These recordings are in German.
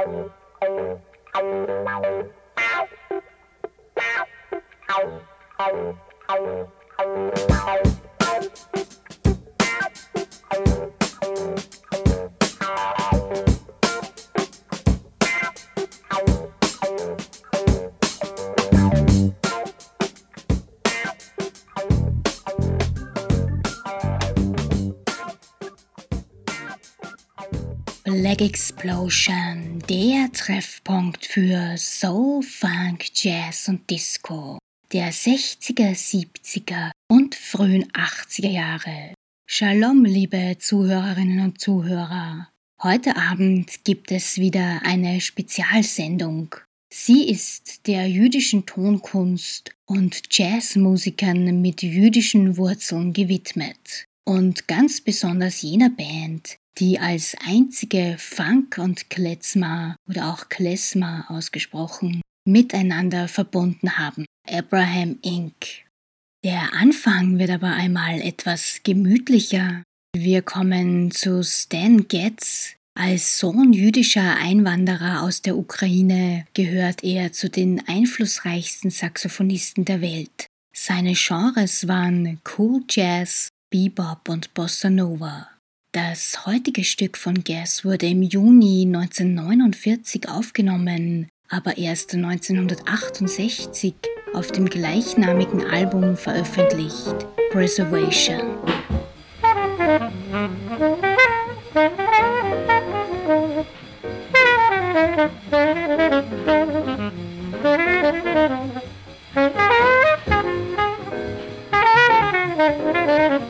Thank you. Black Explosion, der Treffpunkt für Soul, Funk, Jazz und Disco der 60er, 70er und frühen 80er Jahre. Shalom, liebe Zuhörerinnen und Zuhörer. Heute Abend gibt es wieder eine Spezialsendung. Sie ist der jüdischen Tonkunst und Jazzmusikern mit jüdischen Wurzeln gewidmet. Und ganz besonders jener Band, die als einzige Funk und Klezmer oder auch Klezmer ausgesprochen miteinander verbunden haben. Abraham Inc. Der Anfang wird aber einmal etwas gemütlicher. Wir kommen zu Stan Getz. Als Sohn jüdischer Einwanderer aus der Ukraine gehört er zu den einflussreichsten Saxophonisten der Welt. Seine Genres waren Cool Jazz, Bebop und Bossa Nova. Das heutige Stück von Guess wurde im Juni 1949 aufgenommen, aber erst 1968 auf dem gleichnamigen Album veröffentlicht, Preservation. jüdischer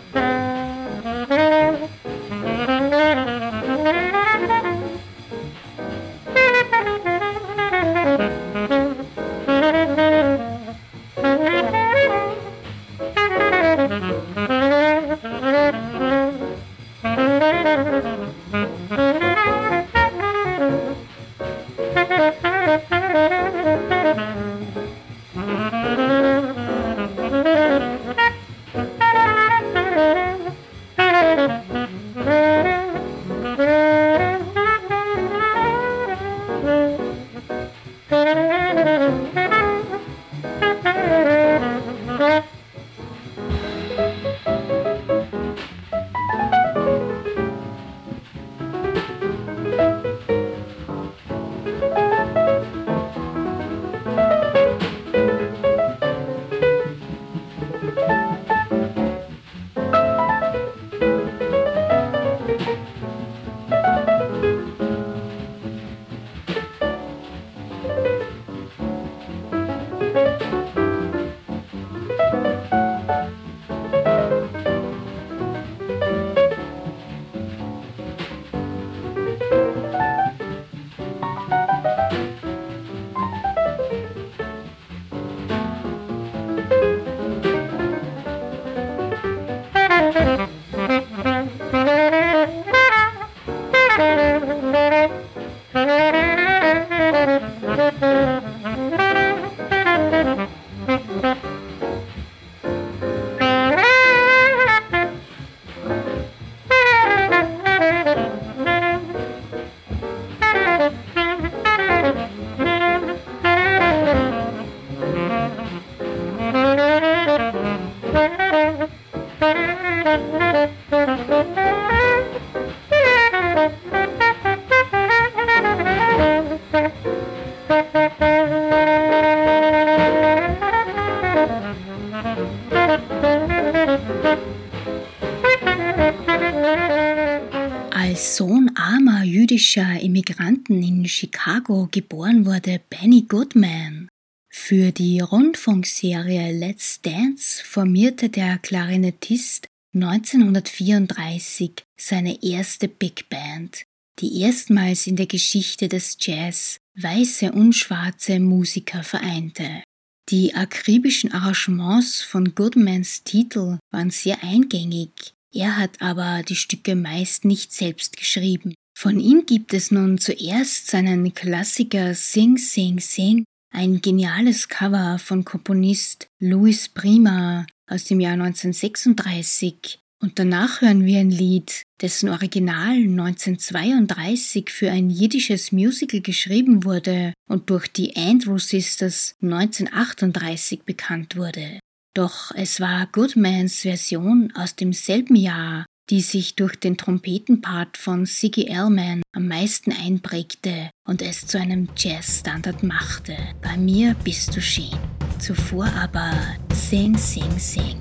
Immigranten in Chicago geboren wurde Benny Goodman. Für die Rundfunkserie Let's Dance formierte der Klarinettist 1934 seine erste Big Band, die erstmals in der Geschichte des Jazz weiße und schwarze Musiker vereinte. Die akribischen Arrangements von Goodmans Titel waren sehr eingängig, er hat aber die Stücke meist nicht selbst geschrieben. Von ihm gibt es nun zuerst seinen Klassiker Sing Sing Sing, ein geniales Cover von Komponist Louis Prima aus dem Jahr 1936, Und danach hören wir ein Lied, dessen Original 1932 für ein jiddisches Musical geschrieben wurde und durch die Andrew Sisters 1938 bekannt wurde. Doch es war Goodmans Version aus demselben Jahr, die sich durch den Trompetenpart von Siggy Ellman am meisten einprägte und es zu einem Jazzstandard machte. Bei mir bist du schön. Zuvor aber Sing, Sing, Sing.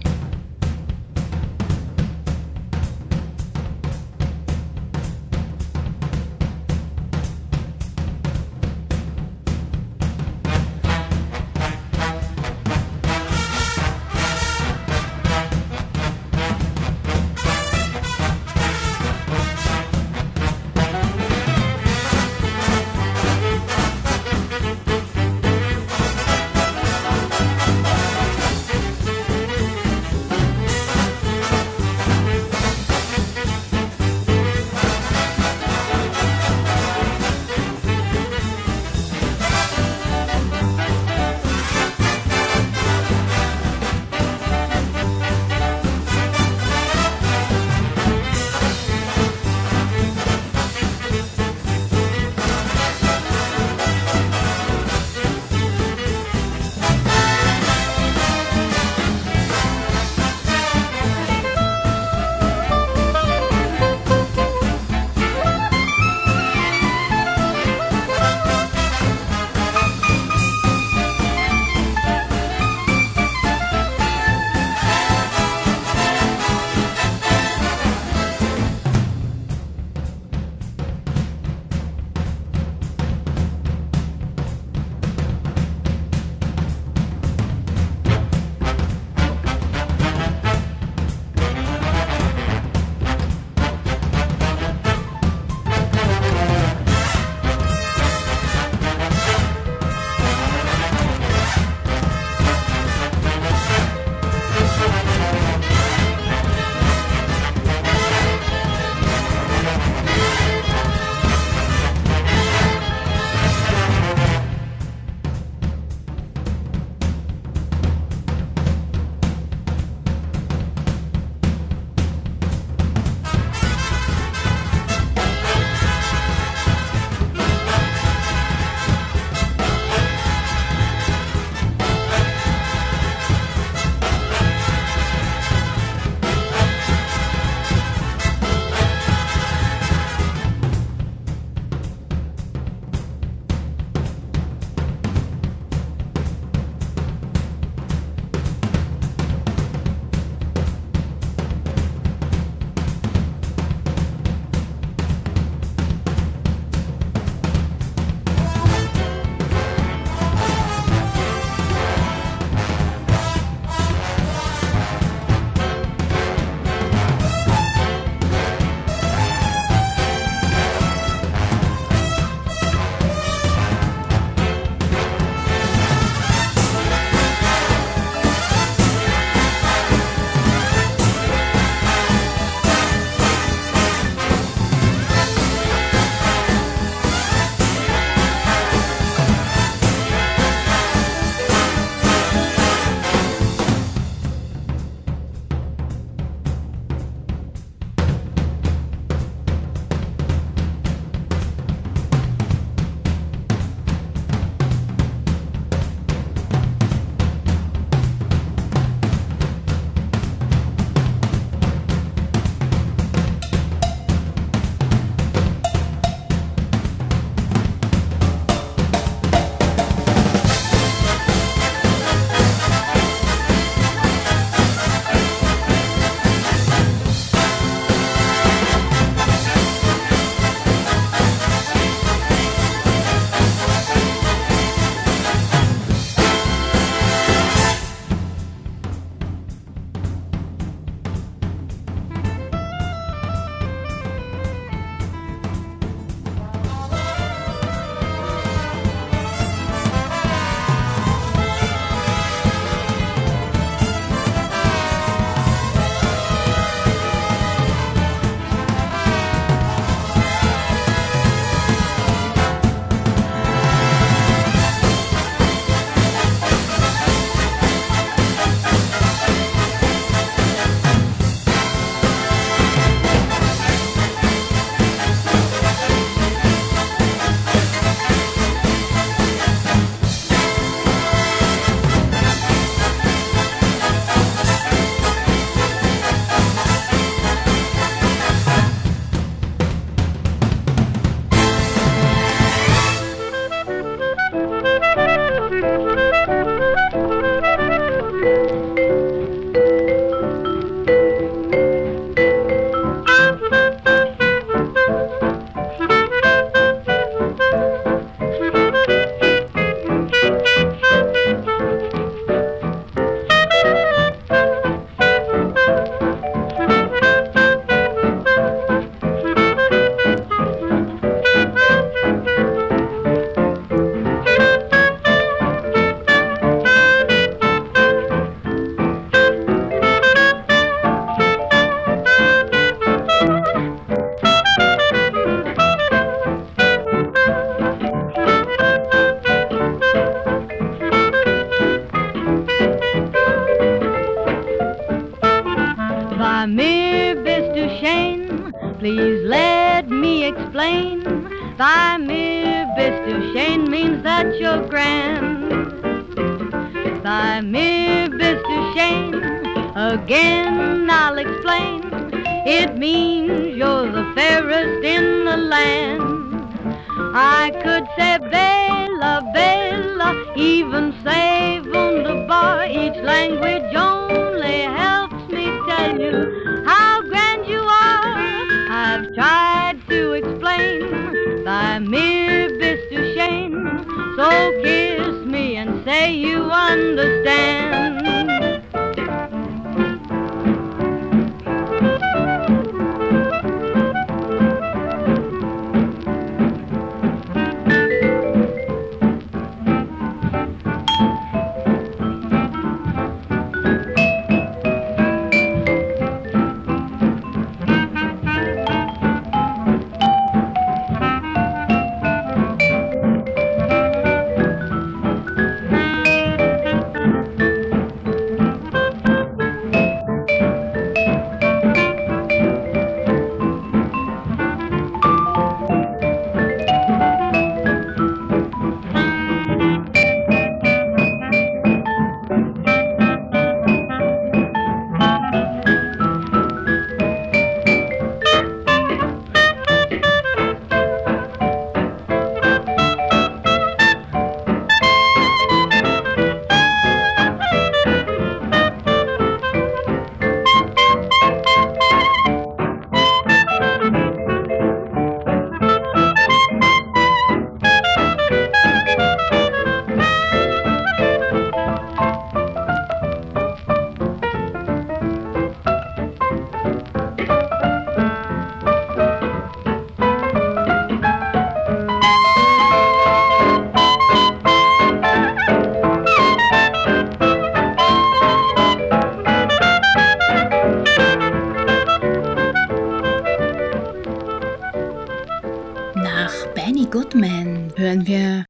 and say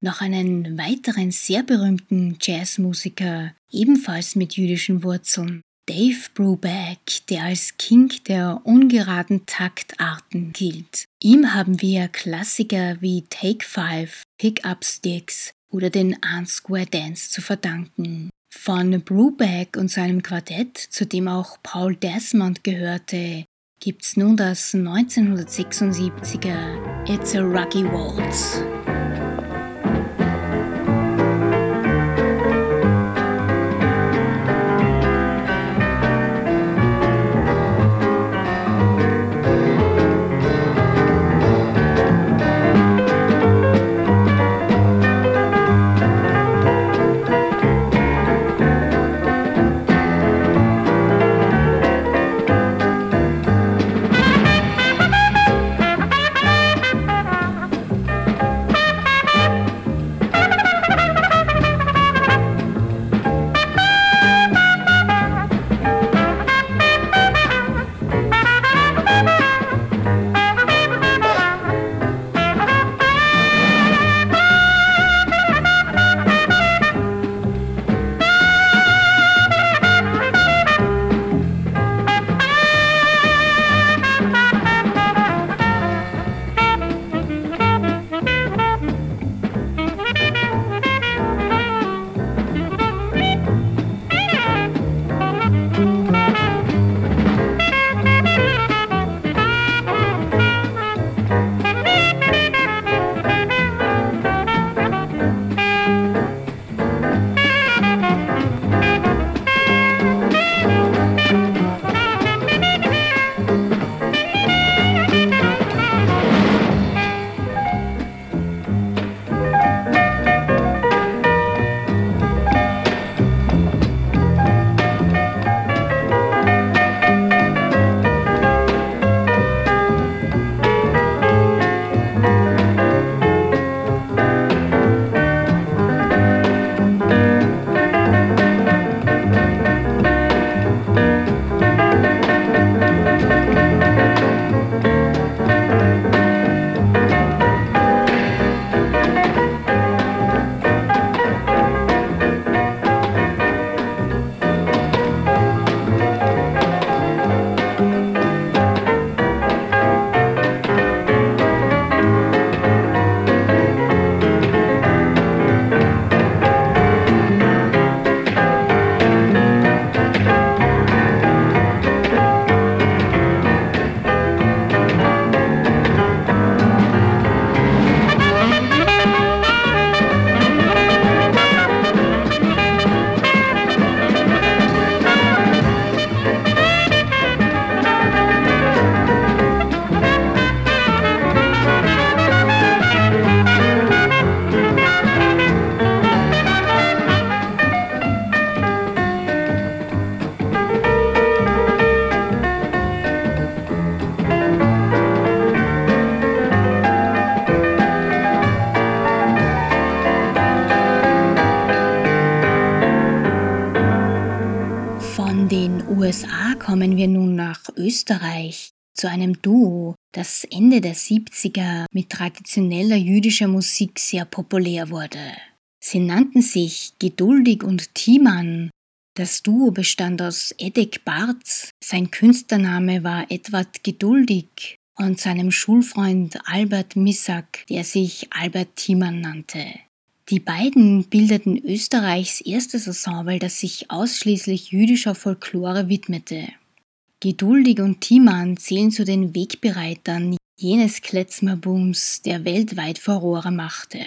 noch einen weiteren sehr berühmten Jazzmusiker, ebenfalls mit jüdischen Wurzeln, Dave Brubeck, der als King der ungeraden Taktarten gilt. Ihm haben wir Klassiker wie Take Five, Pick Up Sticks oder den Unsquare Dance zu verdanken. Von Brubeck und seinem Quartett, zu dem auch Paul Desmond gehörte, gibt's nun das 1976er It's a Ruggy Waltz. Einem Duo, das Ende der 70er mit traditioneller jüdischer Musik sehr populär wurde. Sie nannten sich Geduldig und Thiemann. Das Duo bestand aus Edek Barz, sein Künstlername war Edward Geduldig und seinem Schulfreund Albert Missak, der sich Albert Thiemann nannte. Die beiden bildeten Österreichs erstes Ensemble, das sich ausschließlich jüdischer Folklore widmete. Geduldig und Thiemann zählen zu den Wegbereitern jenes Kletzmerbooms, der weltweit Furore machte.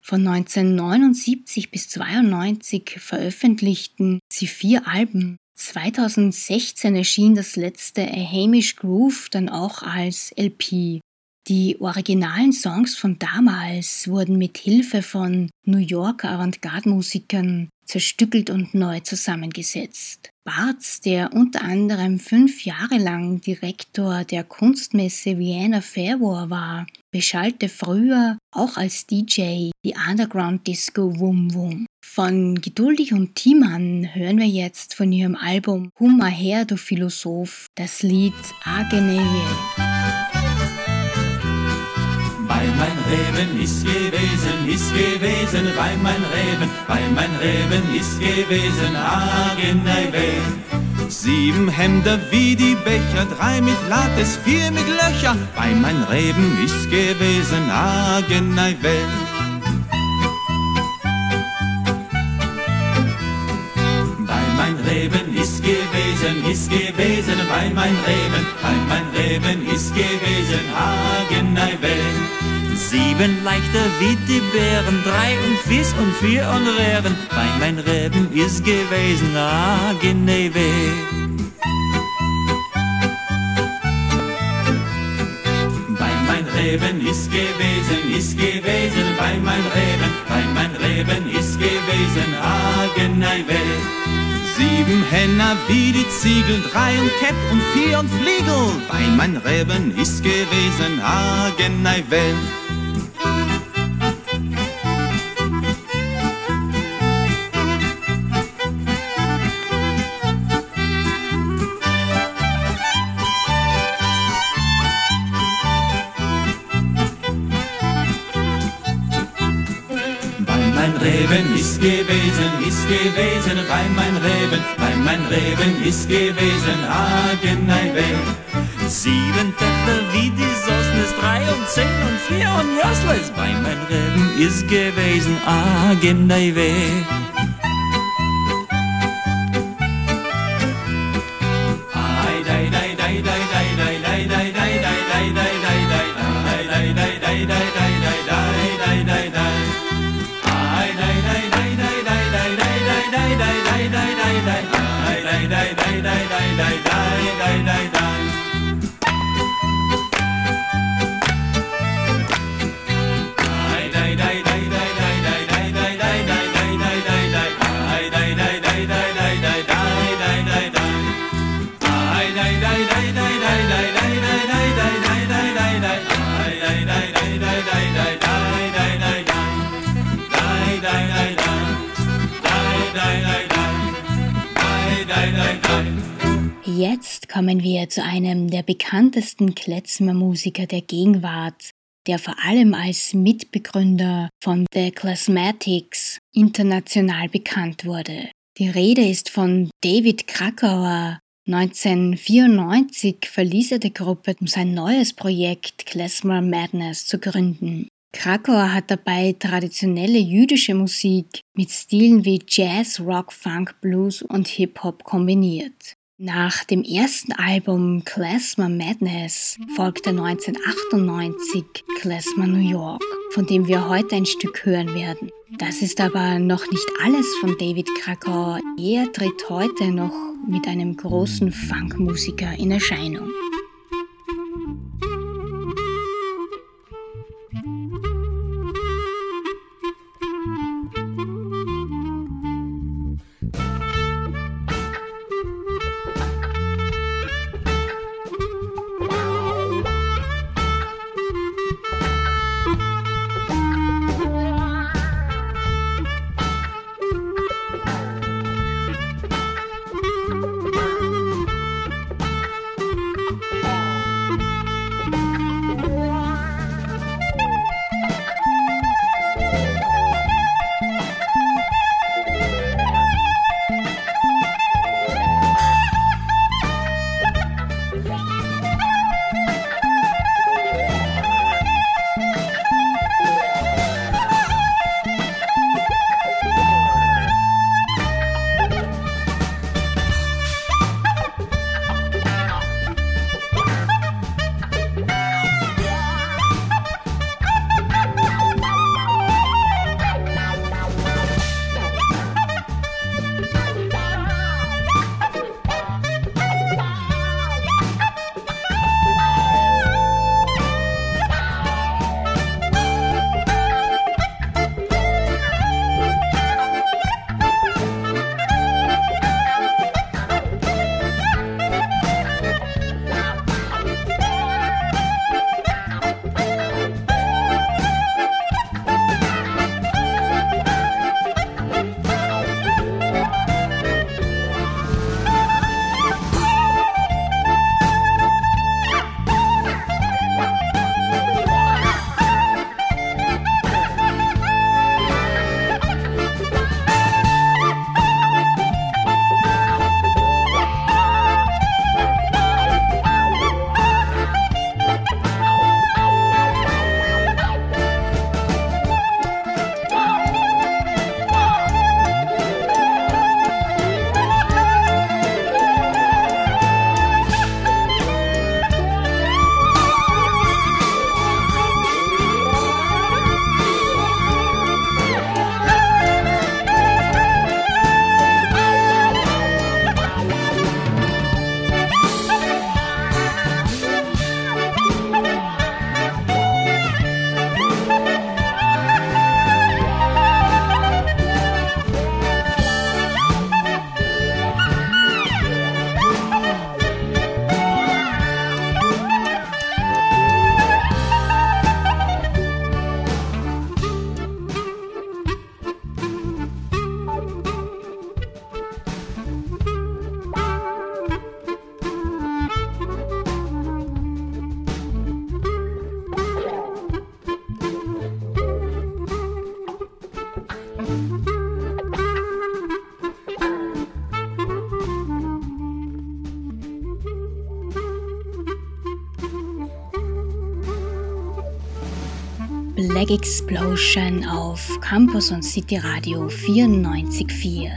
Von 1979 bis 1992 veröffentlichten sie vier Alben. 2016 erschien das letzte A Hamish Groove dann auch als LP. Die originalen Songs von damals wurden mit Hilfe von New Yorker Avantgarde-Musikern zerstückelt und neu zusammengesetzt. Bartz, der unter anderem fünf Jahre lang Direktor der Kunstmesse Vienna Fairwar war, beschallte früher auch als DJ die Underground Disco Wum Wum. Von Geduldig und Thiemann hören wir jetzt von ihrem Album Hummer her, du Philosoph, das Lied. Weil mein Reben ist gewesen, ist gewesen, weil mein Reben, weil mein Reben ist gewesen, Ageneiwe. Sieben Hemder wie die Becher, drei mit Lattes, vier mit Löcher, weil mein Reben ist gewesen, Ageneiwe. Reben ist gewesen, ist gewesen, weil mein Reben, weil mein Reben ist gewesen, Hageneiwe. Sieben leichter wie die Bären, drei und Fies und vier und Rehren, weil mein Reben ist gewesen, Hageneiwe. Weil mein Reben ist gewesen, ist gewesen, weil mein Reben, weil mein Reben ist gewesen, Hageneiwe. Sieben Henner wie die Ziegel, drei und Kepp und vier und Fliegel, weil mein Reben ist gewesen, Hagenei Welt. Gewesen, ist gewesen, bei mein Reben, bei mein Reben ist gewesen, Hageneiwe. Sieben Töchter wie die Sosnes, drei und zehn und vier und Rösslers, bei mein Reben ist gewesen, Hageneiwe. Jetzt kommen wir zu einem der bekanntesten Klezmer-Musiker der Gegenwart, der vor allem als Mitbegründer von The Classmatics international bekannt wurde. Die Rede ist von David Krakauer. 1994 verließ er die Gruppe, um sein neues Projekt Klezmer Madness zu gründen. Krakauer hat dabei traditionelle jüdische Musik mit Stilen wie Jazz, Rock, Funk, Blues und Hip-Hop kombiniert. Nach dem ersten Album Klezmer Madness folgte 1998 Klezmer New York, von dem wir heute ein Stück hören werden. Das ist aber noch nicht alles von David Krakauer. Er tritt heute noch mit einem großen Funkmusiker in Erscheinung. Explosion auf Campus und City Radio 94.4.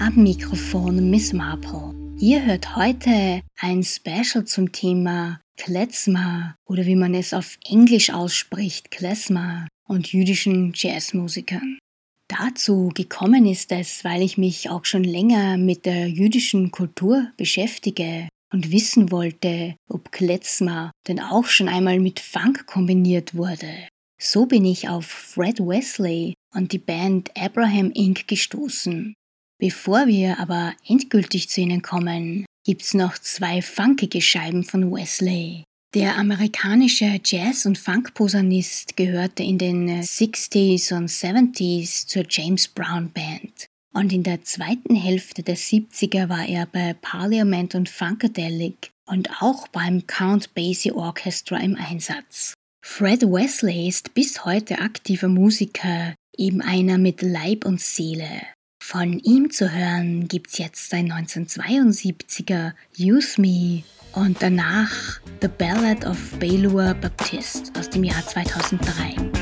Am Mikrofon Miss Marple. Ihr hört heute ein Special zum Thema Klezmer oder wie man es auf Englisch ausspricht, Klezmer und jüdischen Jazzmusikern. Dazu gekommen ist es, weil ich mich auch schon länger mit der jüdischen Kultur beschäftige und wissen wollte, ob Klezmer denn auch schon einmal mit Funk kombiniert wurde. So bin ich auf Fred Wesley und die Band Abraham Inc. gestoßen. Bevor wir aber endgültig zu ihnen kommen, gibt's noch zwei funkige Scheiben von Wesley. Der amerikanische Jazz- und Funk-Posaunist gehörte in den 60s und 70s zur James Brown Band. Und in der zweiten Hälfte der 70er war er bei Parliament und Funkadelic und auch beim Count Basie Orchestra im Einsatz. Fred Wesley ist bis heute aktiver Musiker, eben einer mit Leib und Seele. Von ihm zu hören gibt's jetzt ein 1972er Use Me und danach The Ballad of Baylor Baptist aus dem Jahr 2003.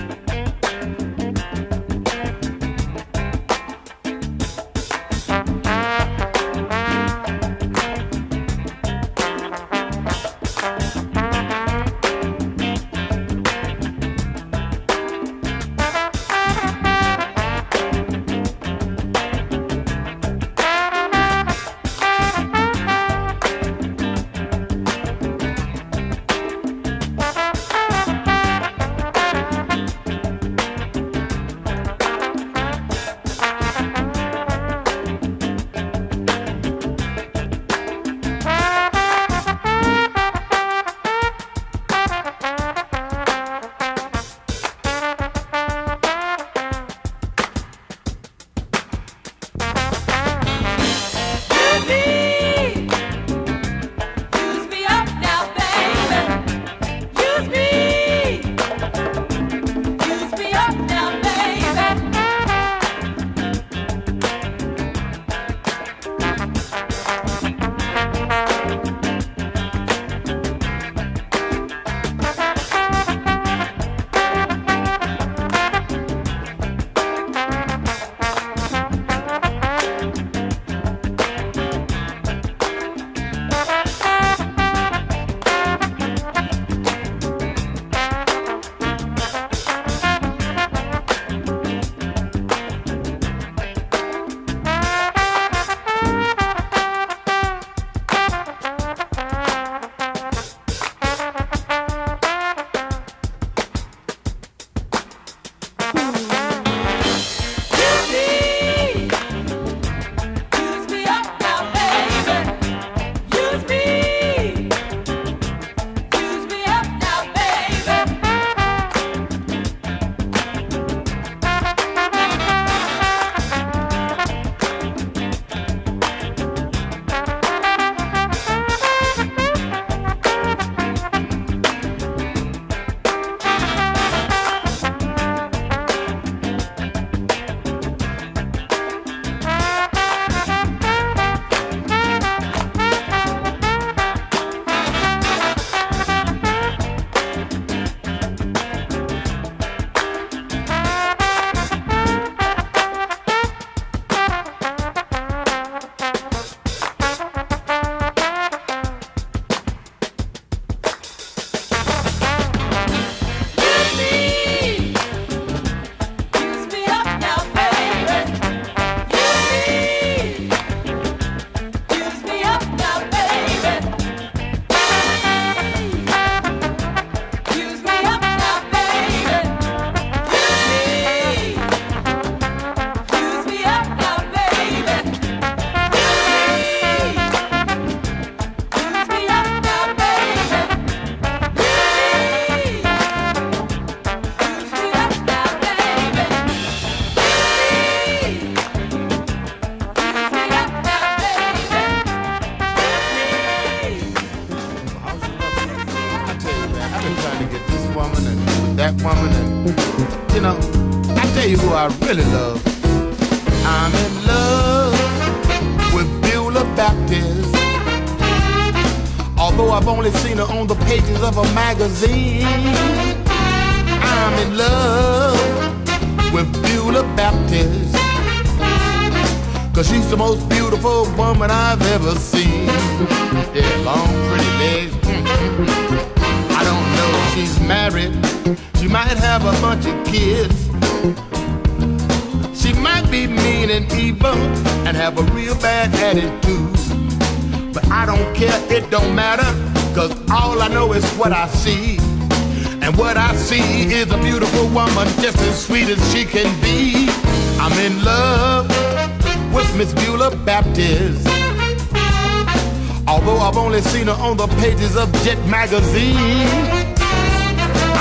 Pages of Jet magazine,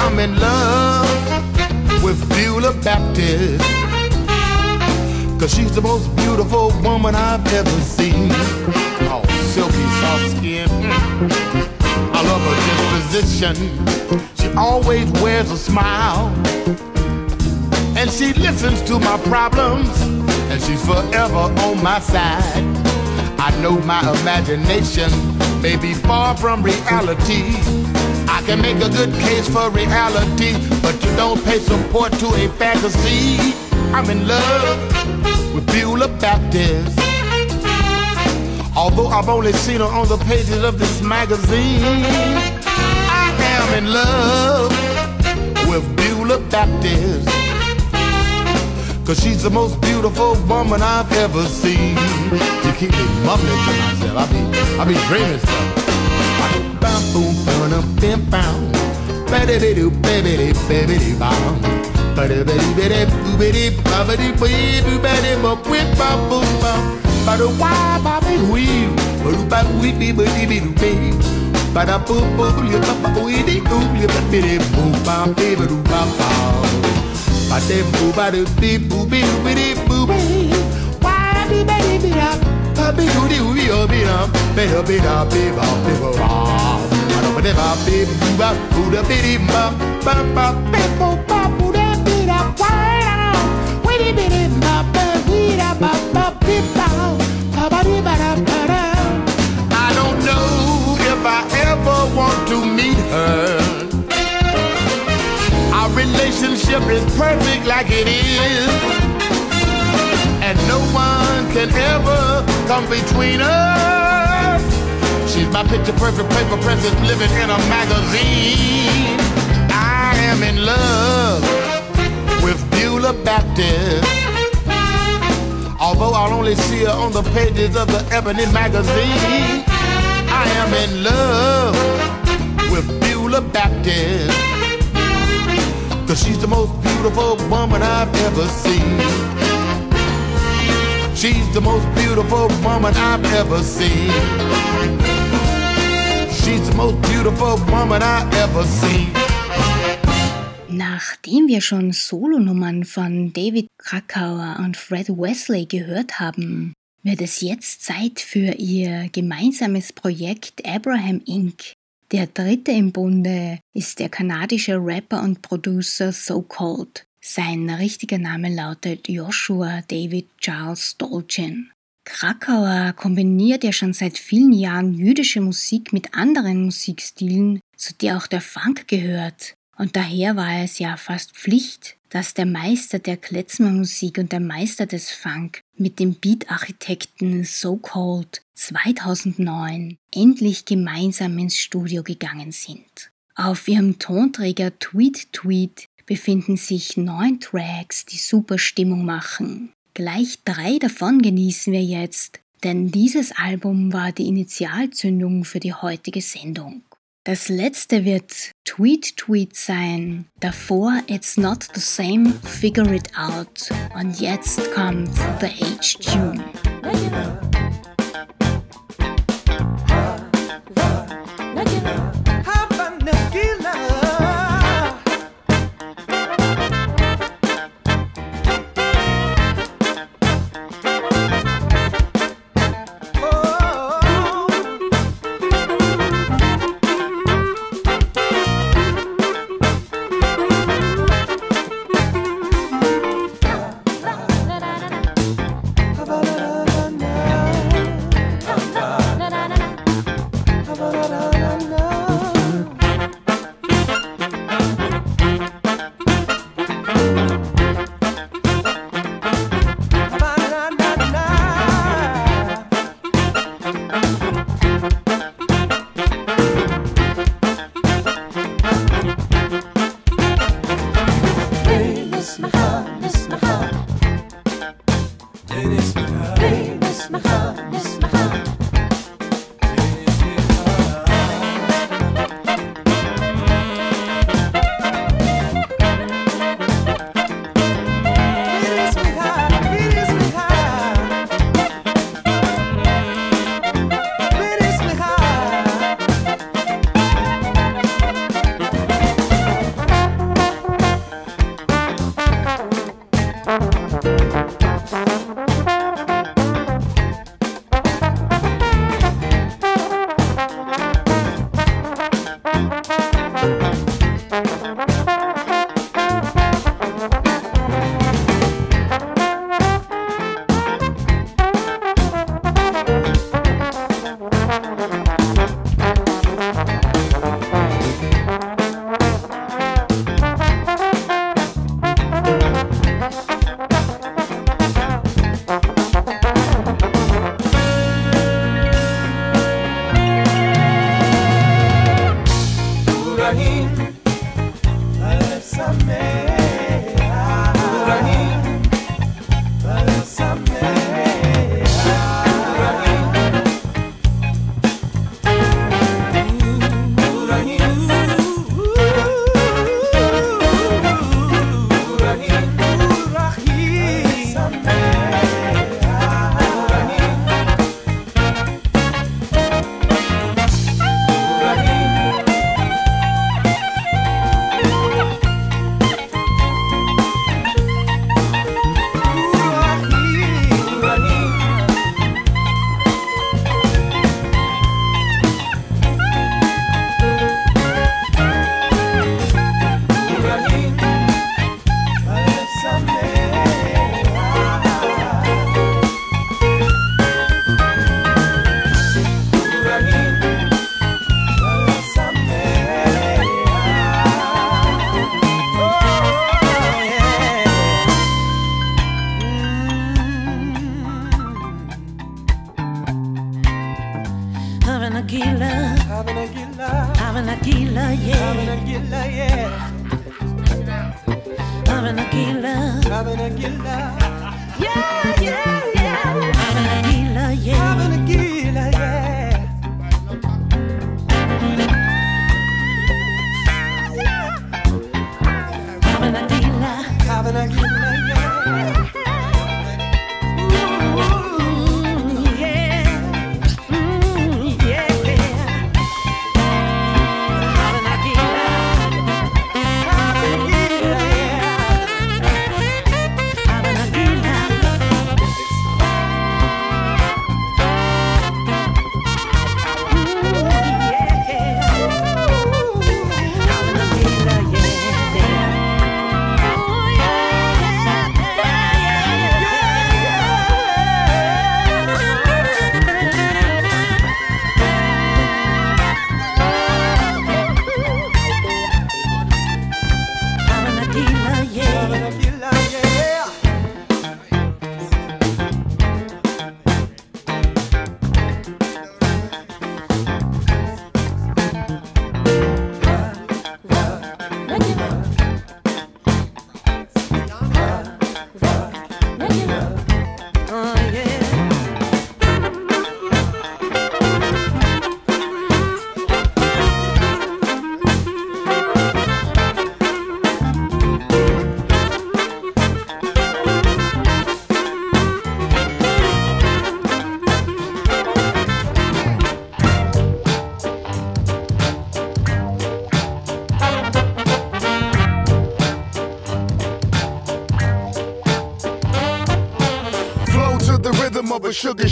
I'm in love with Beulah Baptist. Cause she's the most beautiful woman I've ever seen. Oh, silky soft skin. I love her disposition. She always wears a smile. And she listens to my problems and she's forever on my side. I know my imagination may be far from reality. I can make a good case for reality, but you don't pay support to a fantasy. I'm in love with Beulah Baptist. Although I've only seen her on the pages of this magazine, I am in love with Beulah Baptist. Cause she's the most beautiful woman I've ever seen. She keep me mumbling to myself. I be, I be dreaming stuff. Bam, boom, bam, bam, bam. Baby, do, baby, baby, bam. Baby, baby, baby, baby, baby, baby, baby, baby, bam. Bada wah, baby, wee. Bada ba, wee, bee, bee, bee, bee. Bada boom, boom, you, ba, ba, wee, dee, boom, you, ba, bee, boom, bam, baby, do, ba, ba. Ba de boo ba do dee boo doo dee boo be ba dee da? Ba doo dee da. Da da ba ba. Ba da ba boo ba boo da dee ba ba ba boo ba boo da da. Da? Wee dee dee ba ba da ba ba ba. Ba ba dee ba da ba da. I don't know if I ever want to meet her. Relationship is perfect like it is. And no one can ever come between us. She's my picture perfect paper princess living in a magazine. I am in love with Beulah Baptist. Although I'll only see her on the pages of the Ebony magazine, I am in love with Beulah Baptist. Cause she's the most beautiful woman I've ever seen. She's the most beautiful woman I've ever seen. She's the most beautiful woman I've ever seen. Nachdem wir schon Solonummern von David Krakauer und Fred Wesley gehört haben, wird es jetzt Zeit für ihr gemeinsames Projekt Abraham Inc. Der dritte im Bunde ist der kanadische Rapper und Producer So Cold. Sein richtiger Name lautet Joshua David Charles Dolchin. Krakauer kombiniert ja schon seit vielen Jahren jüdische Musik mit anderen Musikstilen, zu der auch der Funk gehört. Und daher war es ja fast Pflicht, dass der Meister der Klezmermusik und der Meister des Funk mit dem Beat-Architekten So Cold 2009 endlich gemeinsam ins Studio gegangen sind. Auf ihrem Tonträger Tweet Tweet befinden sich neun Tracks, die super Stimmung machen. Gleich drei davon genießen wir jetzt, denn dieses Album war die Initialzündung für die heutige Sendung. Das letzte wird Tweet Tweet sein. Davor It's Not the Same, Figure It Out. Und jetzt kommt The Age Tune.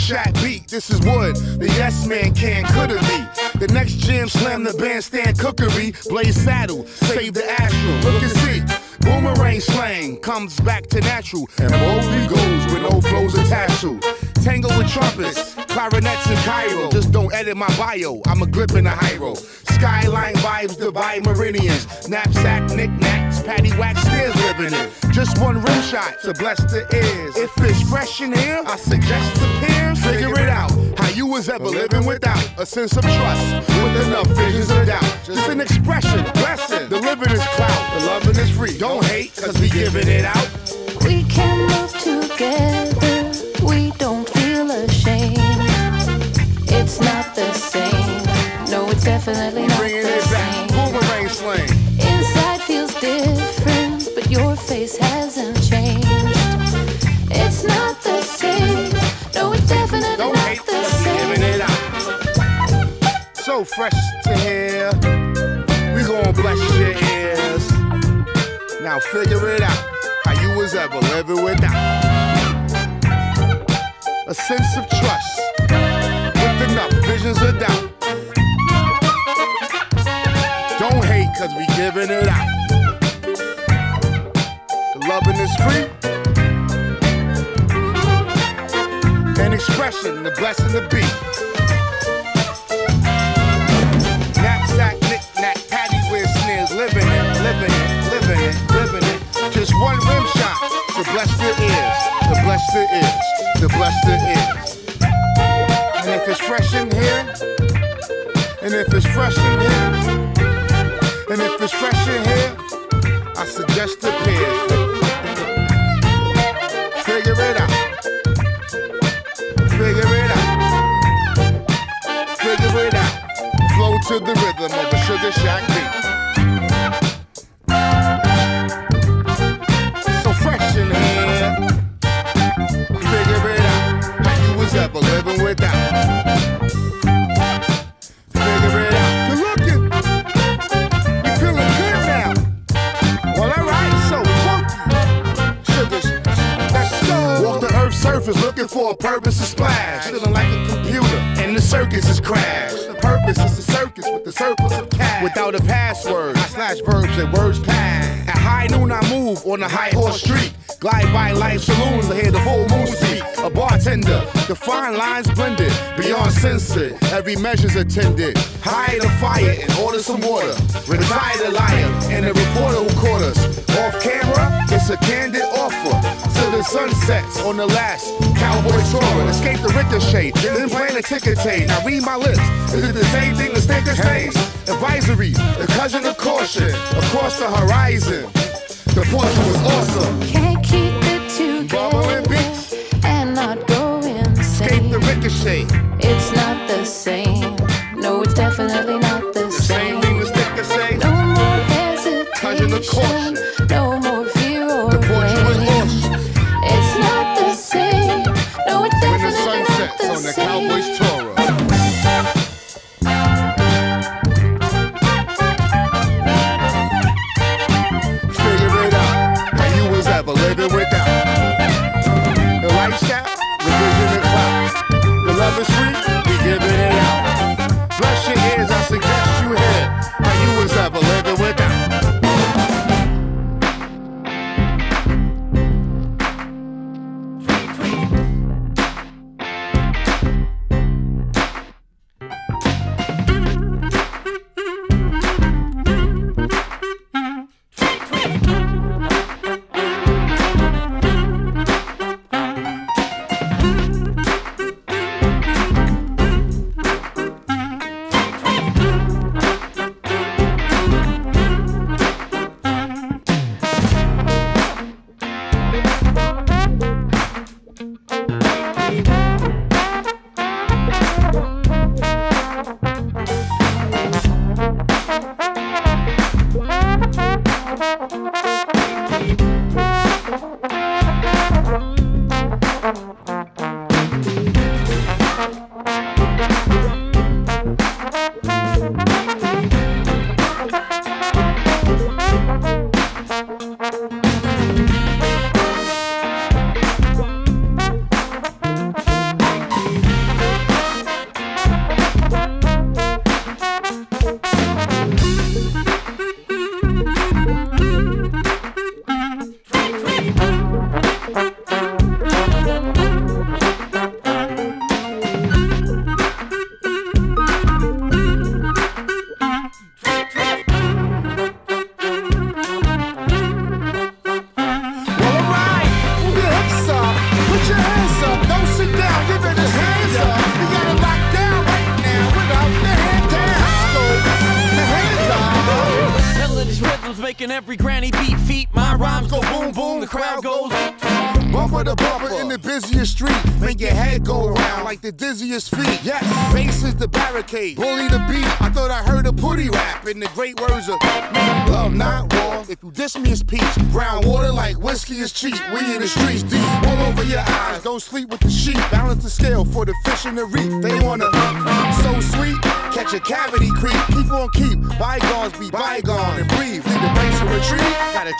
Sugar beat. This is what the yes man can, coulda be. The next gym slam the bandstand cookery. Blaze saddle, save the astral. Look and see. Boomerang slang comes back to natural. And boldly goes with no flows attached to. Tango with trumpets, clarinets and Cairo. Just don't edit my bio. I'm a grip in a hyro. Skyline vibes divide meridians. Knapsack knickknacks, patty wax living in. Just one rim shot to bless the ears. If it's fresh in here, I suggest the peers figure it out. How you was ever living without a sense of trust, with enough visions of doubt. Just an expression, blessing. The living is clout, the loving is free. Don't hate, cause we giving it out. We can move together, we don't feel ashamed. It's not the same. No, it's definitely not Bringing the it back, same. boomerang slang. Inside feels different, but your face hasn't changed. So fresh to hear. We gon' bless your ears. Now figure it out. How you was ever living without a sense of trust with enough visions of doubt. Don't hate, cause we giving it out. The loving is free. An expression, the blessing to be. One rim shot to bless the ears, to bless the ears, to bless the ears. And if it's fresh in here, and if it's fresh in here, and if it's fresh in here, I suggest the peers. Figure it out. Figure it out. Figure it out. Flow to the rhythm of the Sugar Shack beat. A password, I slash verbs and words pass. At high noon, I move on the high horse street. Glide by life saloons to hear the full moon speak. A bartender, the fine lines blended, beyond censored. Every measure's attended. Hide the fire and order some water. Retire the liar and the reporter who caught us. Off camera, it's a candid the sun sets on the last cowboy touring. Escape the ricochet, then plan a ticket tape. Now read my lips. Is it the same thing as sticker stage? Advisory, the cousin of caution, across the horizon. The portion was awesome. Can't keep it together and not go insane. Escape the ricochet.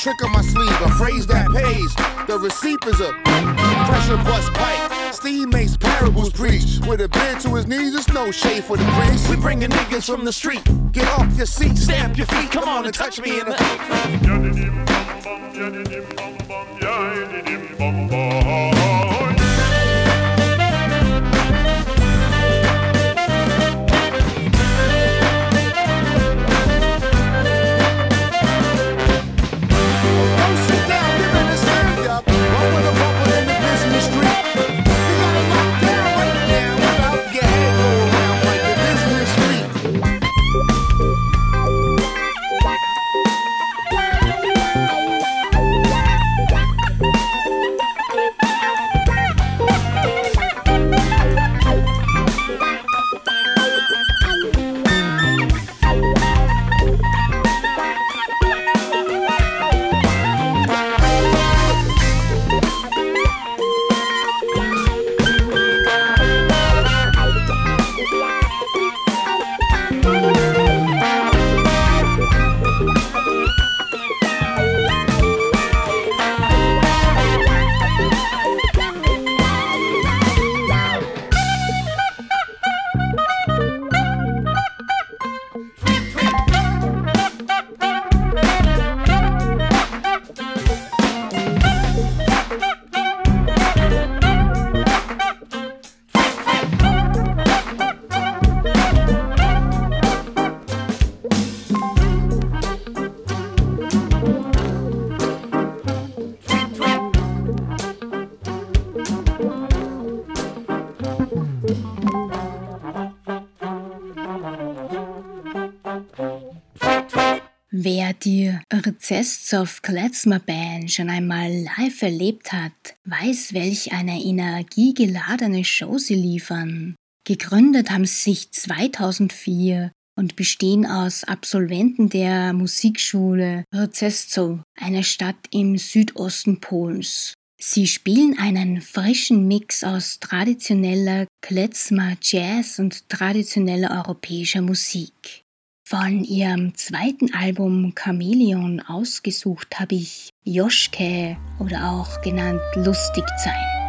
trick on my sleeve, a phrase that pays. The receipt is a pressure bust pipe. Steve makes parables preach. With a bend to his knees, it's no shade for the priest. We bringing niggas from the street. Get off your seat, stamp your feet, come on and touch me in the. Zestzow Klezmer Band schon einmal live erlebt hat, weiß, welch eine energiegeladene Show sie liefern. Gegründet haben sie sich 2004 und bestehen aus Absolventen der Musikschule Rzeszów, einer Stadt im Südosten Polens. Sie spielen einen frischen Mix aus traditioneller Klezmer Jazz und traditioneller europäischer Musik. Von ihrem zweiten Album Chameleon ausgesucht habe ich Joschke oder auch genannt Lustig sein.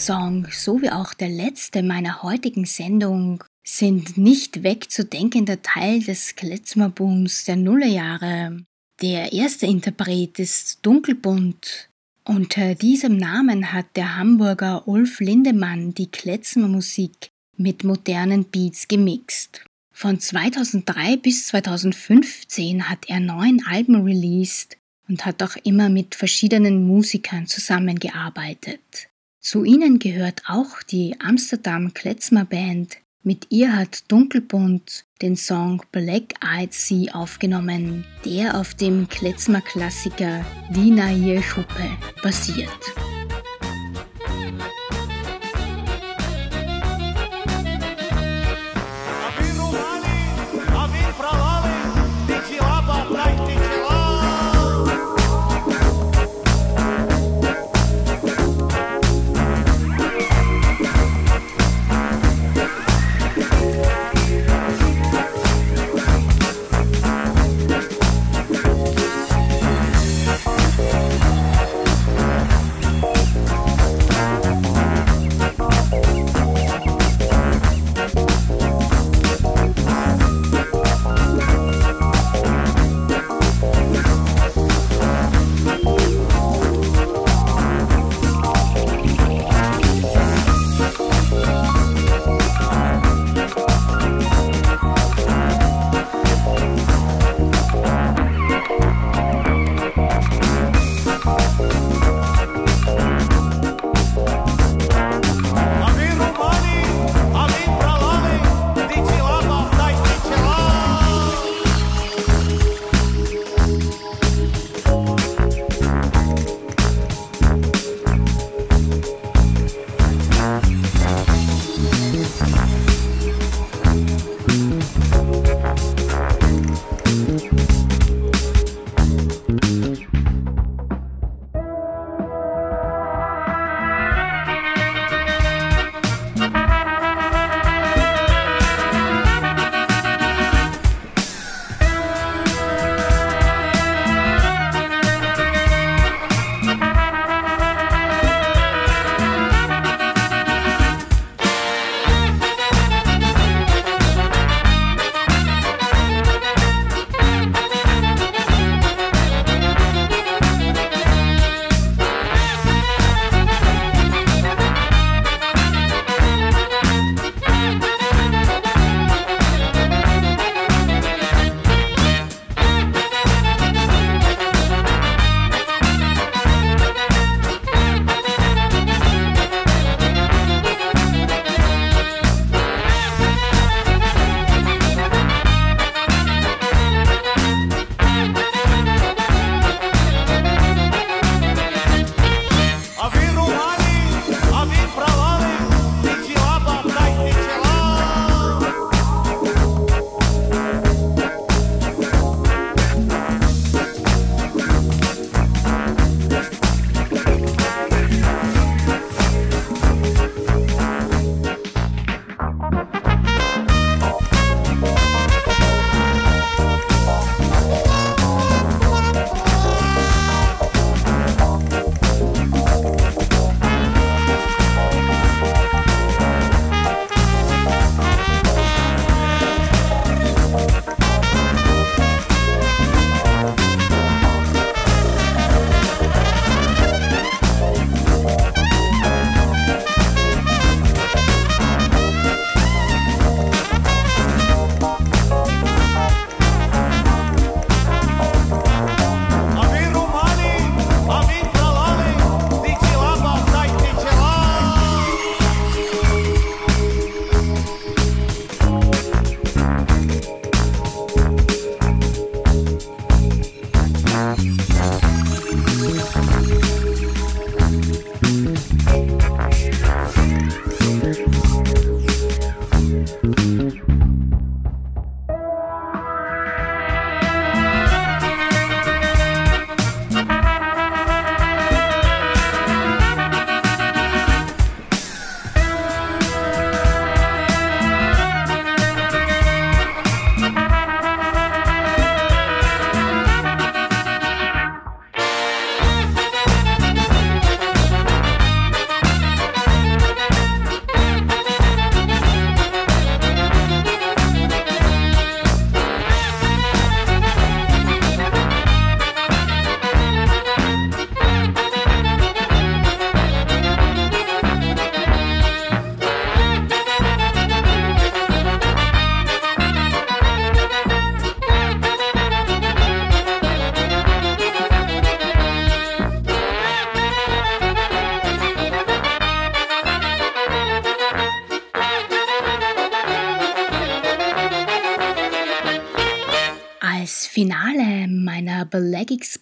Song sowie auch der letzte meiner heutigen Sendung sind nicht wegzudenkender Teil des Klezmerbooms der Nullerjahre. Der erste Interpret ist Dunkelbunt. Unter diesem Namen hat der Hamburger Ulf Lindemann die Klezmermusik mit modernen Beats gemixt. Von 2003 bis 2015 hat er neun Alben released und hat auch immer mit verschiedenen Musikern zusammengearbeitet. Zu ihnen gehört auch die Amsterdam Klezmer Band. Mit ihr hat Dunkelbunt den Song Black Eyed Sea aufgenommen, der auf dem Klezmer Klassiker Dina Jechuppe basiert.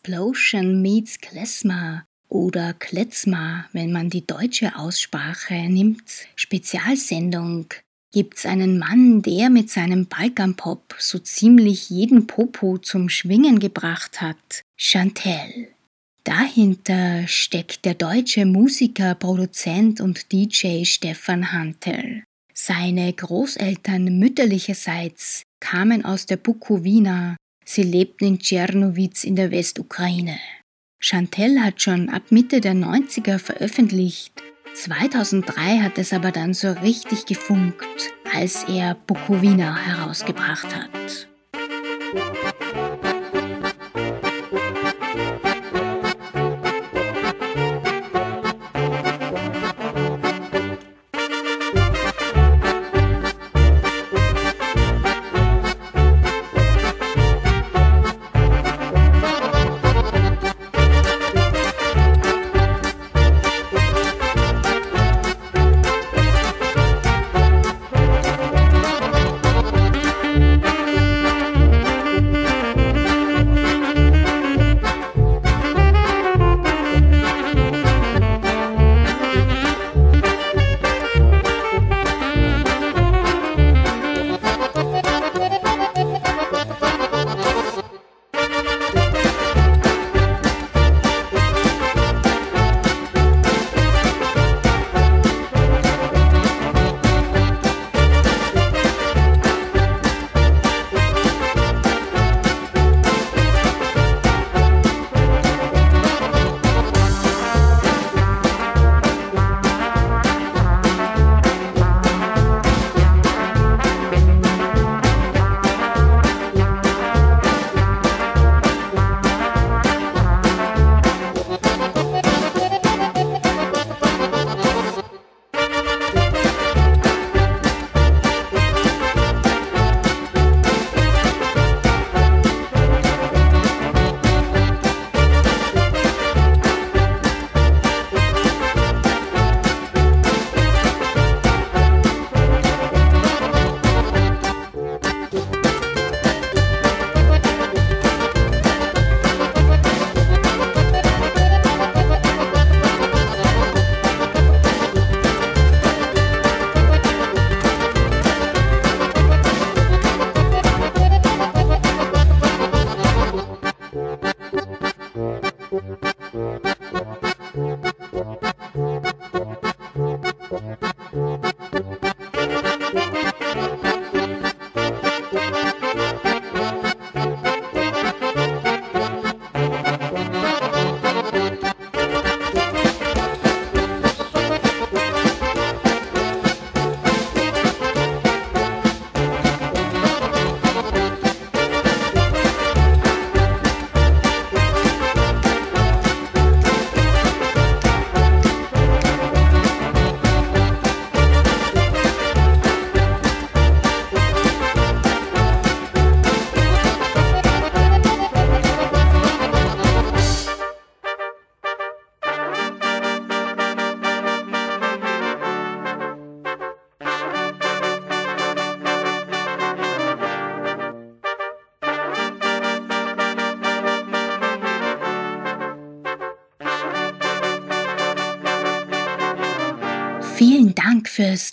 Explosion meets Klezmer oder Kletzmer, wenn man die deutsche Aussprache nimmt, Spezialsendung gibt's einen Mann, der mit seinem Balkanpop so ziemlich jeden Popo zum Schwingen gebracht hat, Chantel. Dahinter steckt der deutsche Musiker, Produzent und DJ Stefan Hantel. Seine Großeltern mütterlicherseits kamen aus der Bukowina, sie lebten in Tschernowitz in der Westukraine. Chantel hat schon ab Mitte der 90er veröffentlicht. 2003 hat es aber dann so richtig gefunkt, als er Bukowina herausgebracht hat.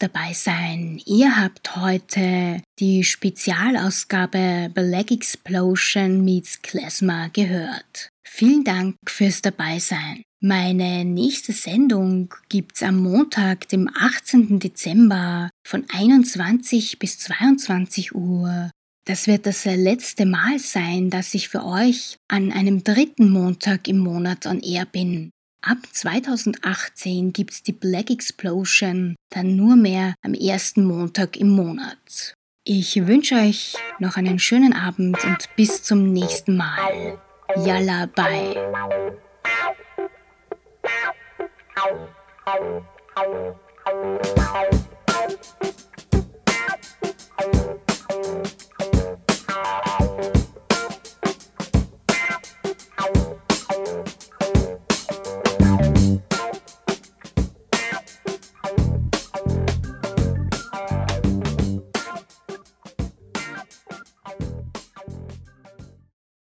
Dank fürs Dabeisein. Ihr habt heute die Spezialausgabe Black Explosion meets Klezmer gehört. Vielen Dank fürs Dabeisein. Meine nächste Sendung gibt's am Montag, dem 18. Dezember von 21 bis 22 Uhr. Das wird das letzte Mal sein, dass ich für euch an einem dritten Montag im Monat on Air bin. Ab 2018 gibt's die Black Explosion dann nur mehr am ersten Montag im Monat. Ich wünsche euch noch einen schönen Abend und bis zum nächsten Mal. Yalla, bye.